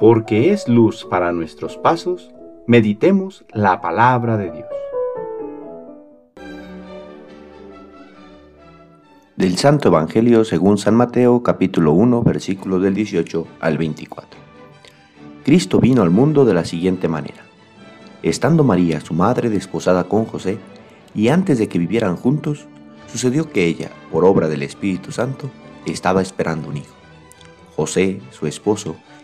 porque es luz para nuestros pasos, meditemos la palabra de Dios. Del Santo Evangelio según San Mateo capítulo 1 versículos del 18 al 24. Cristo vino al mundo de la siguiente manera. Estando María, su madre, desposada con José, y antes de que vivieran juntos, sucedió que ella, por obra del Espíritu Santo, estaba esperando un hijo. José, su esposo,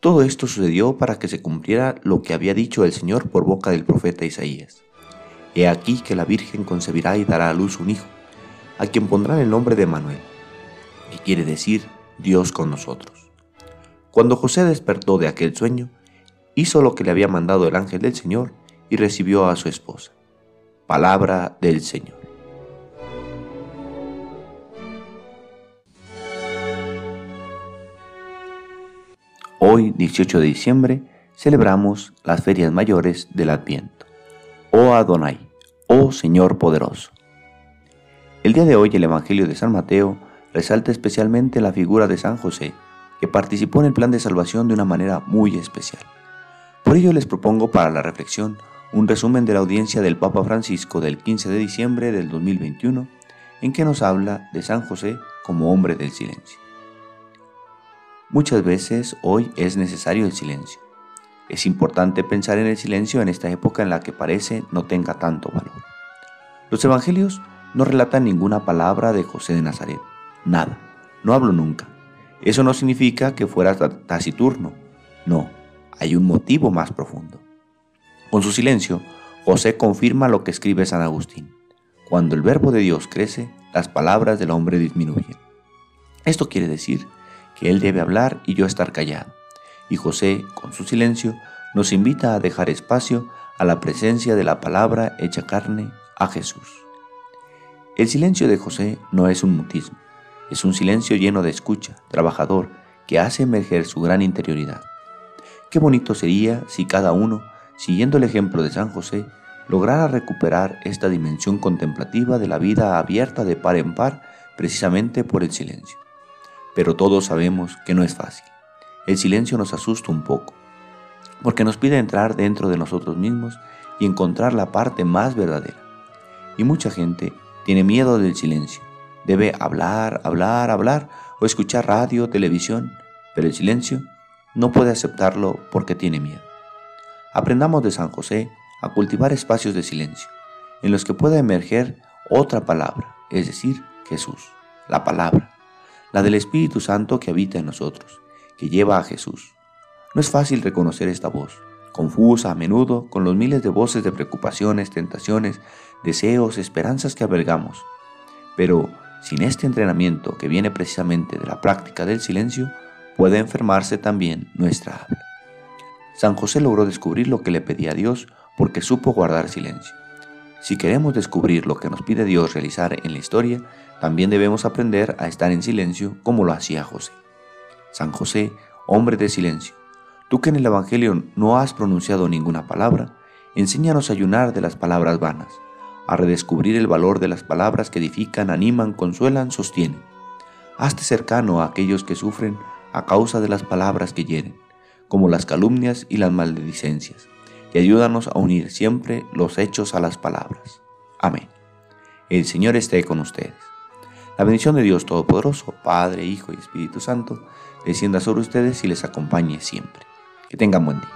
Todo esto sucedió para que se cumpliera lo que había dicho el Señor por boca del profeta Isaías. He aquí que la Virgen concebirá y dará a luz un hijo, a quien pondrán el nombre de Manuel, que quiere decir Dios con nosotros. Cuando José despertó de aquel sueño, hizo lo que le había mandado el ángel del Señor y recibió a su esposa. Palabra del Señor. Hoy, 18 de diciembre, celebramos las ferias mayores del Adviento. Oh Adonai, oh Señor poderoso. El día de hoy el Evangelio de San Mateo resalta especialmente la figura de San José, que participó en el plan de salvación de una manera muy especial. Por ello les propongo para la reflexión un resumen de la audiencia del Papa Francisco del 15 de diciembre del 2021, en que nos habla de San José como hombre del silencio. Muchas veces hoy es necesario el silencio. Es importante pensar en el silencio en esta época en la que parece no tenga tanto valor. Los evangelios no relatan ninguna palabra de José de Nazaret. Nada. No hablo nunca. Eso no significa que fuera taciturno. No. Hay un motivo más profundo. Con su silencio, José confirma lo que escribe San Agustín. Cuando el verbo de Dios crece, las palabras del hombre disminuyen. Esto quiere decir que él debe hablar y yo estar callado. Y José, con su silencio, nos invita a dejar espacio a la presencia de la palabra hecha carne, a Jesús. El silencio de José no es un mutismo, es un silencio lleno de escucha, trabajador, que hace emerger su gran interioridad. Qué bonito sería si cada uno siguiendo el ejemplo de San José, lograra recuperar esta dimensión contemplativa de la vida abierta de par en par precisamente por el silencio. Pero todos sabemos que no es fácil. El silencio nos asusta un poco, porque nos pide entrar dentro de nosotros mismos y encontrar la parte más verdadera. Y mucha gente tiene miedo del silencio. Debe hablar, hablar, hablar o escuchar radio, televisión, pero el silencio no puede aceptarlo porque tiene miedo. Aprendamos de San José a cultivar espacios de silencio, en los que pueda emerger otra palabra, es decir, Jesús, la palabra, la del Espíritu Santo que habita en nosotros, que lleva a Jesús. No es fácil reconocer esta voz, confusa a menudo con los miles de voces de preocupaciones, tentaciones, deseos, esperanzas que albergamos. Pero sin este entrenamiento que viene precisamente de la práctica del silencio, puede enfermarse también nuestra habla. San José logró descubrir lo que le pedía a Dios porque supo guardar silencio. Si queremos descubrir lo que nos pide Dios realizar en la historia, también debemos aprender a estar en silencio como lo hacía José. San José, hombre de silencio, tú que en el Evangelio no has pronunciado ninguna palabra, enséñanos a ayunar de las palabras vanas, a redescubrir el valor de las palabras que edifican, animan, consuelan, sostienen. Hazte cercano a aquellos que sufren a causa de las palabras que hieren como las calumnias y las maledicencias, y ayúdanos a unir siempre los hechos a las palabras. Amén. El Señor esté con ustedes. La bendición de Dios Todopoderoso, Padre, Hijo y Espíritu Santo, descienda sobre ustedes y les acompañe siempre. Que tengan buen día.